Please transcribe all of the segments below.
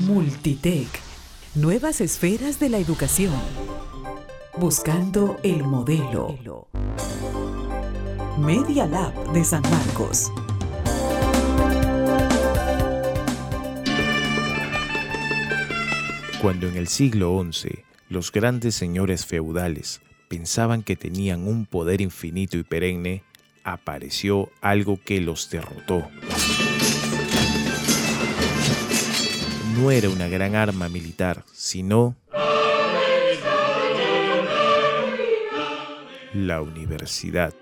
Multitech. Nuevas esferas de la educación. Buscando el modelo. Media Lab de San Marcos. Cuando en el siglo XI los grandes señores feudales pensaban que tenían un poder infinito y perenne, apareció algo que los derrotó. No era una gran arma militar, sino la universidad.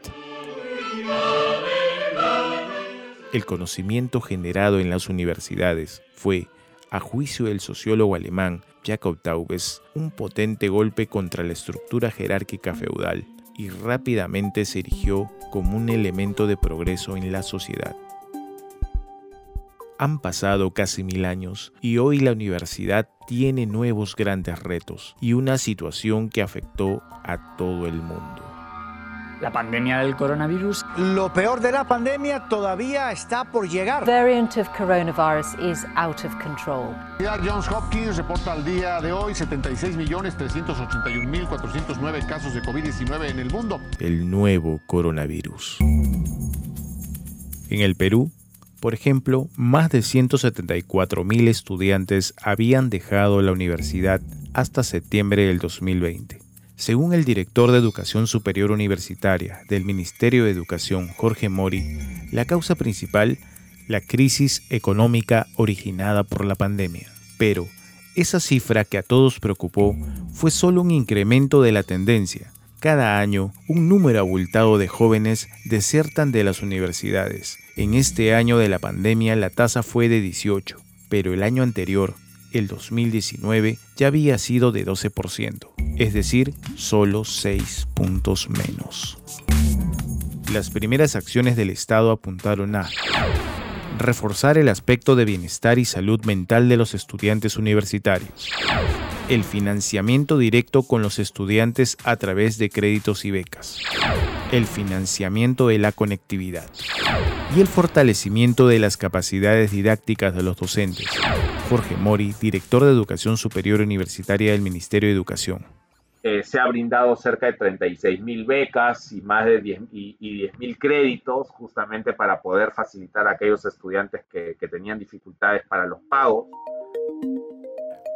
El conocimiento generado en las universidades fue, a juicio del sociólogo alemán Jacob Taubes, un potente golpe contra la estructura jerárquica feudal y rápidamente se erigió como un elemento de progreso en la sociedad. Han pasado casi mil años y hoy la universidad tiene nuevos grandes retos y una situación que afectó a todo el mundo la pandemia del coronavirus. Lo peor de la pandemia todavía está por llegar. variant of coronavirus is out of control. Johns Hopkins reporta al día de hoy 76.381.409 casos de COVID-19 en el mundo. El nuevo coronavirus. En el Perú, por ejemplo, más de 174.000 estudiantes habían dejado la universidad hasta septiembre del 2020. Según el director de Educación Superior Universitaria del Ministerio de Educación, Jorge Mori, la causa principal, la crisis económica originada por la pandemia. Pero esa cifra que a todos preocupó fue solo un incremento de la tendencia. Cada año, un número abultado de jóvenes desertan de las universidades. En este año de la pandemia la tasa fue de 18, pero el año anterior, el 2019 ya había sido de 12%, es decir, solo 6 puntos menos. Las primeras acciones del Estado apuntaron a reforzar el aspecto de bienestar y salud mental de los estudiantes universitarios, el financiamiento directo con los estudiantes a través de créditos y becas, el financiamiento de la conectividad y el fortalecimiento de las capacidades didácticas de los docentes, Jorge Mori, director de Educación Superior Universitaria del Ministerio de Educación. Eh, se ha brindado cerca de 36 mil becas y más de 10 mil créditos justamente para poder facilitar a aquellos estudiantes que, que tenían dificultades para los pagos.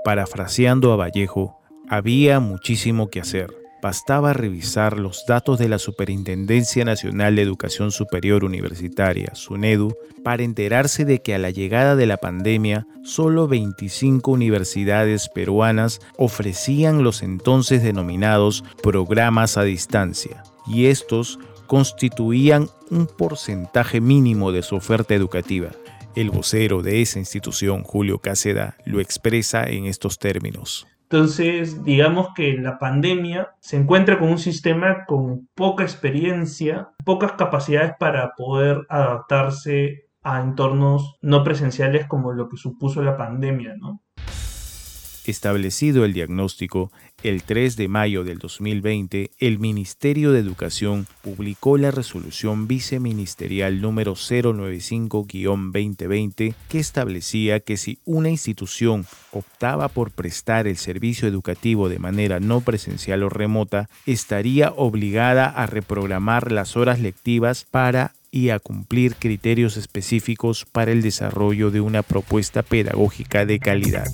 Parafraseando a Vallejo, había muchísimo que hacer bastaba revisar los datos de la Superintendencia Nacional de Educación Superior Universitaria, SUNEDU, para enterarse de que a la llegada de la pandemia, solo 25 universidades peruanas ofrecían los entonces denominados programas a distancia, y estos constituían un porcentaje mínimo de su oferta educativa. El vocero de esa institución, Julio Cáceda, lo expresa en estos términos. Entonces, digamos que la pandemia se encuentra con un sistema con poca experiencia, pocas capacidades para poder adaptarse a entornos no presenciales como lo que supuso la pandemia, ¿no? Establecido el diagnóstico, el 3 de mayo del 2020, el Ministerio de Educación publicó la resolución viceministerial número 095-2020 que establecía que si una institución optaba por prestar el servicio educativo de manera no presencial o remota, estaría obligada a reprogramar las horas lectivas para y a cumplir criterios específicos para el desarrollo de una propuesta pedagógica de calidad.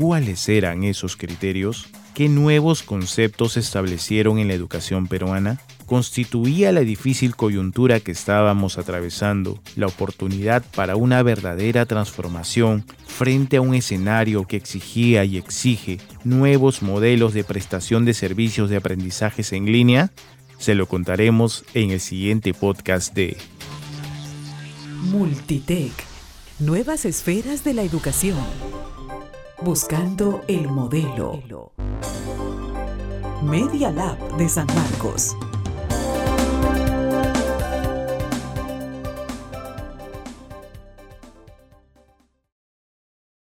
¿Cuáles eran esos criterios? ¿Qué nuevos conceptos se establecieron en la educación peruana? ¿Constituía la difícil coyuntura que estábamos atravesando la oportunidad para una verdadera transformación frente a un escenario que exigía y exige nuevos modelos de prestación de servicios de aprendizajes en línea? Se lo contaremos en el siguiente podcast de Multitech. Nuevas esferas de la educación. Buscando el modelo. Media Lab de San Marcos.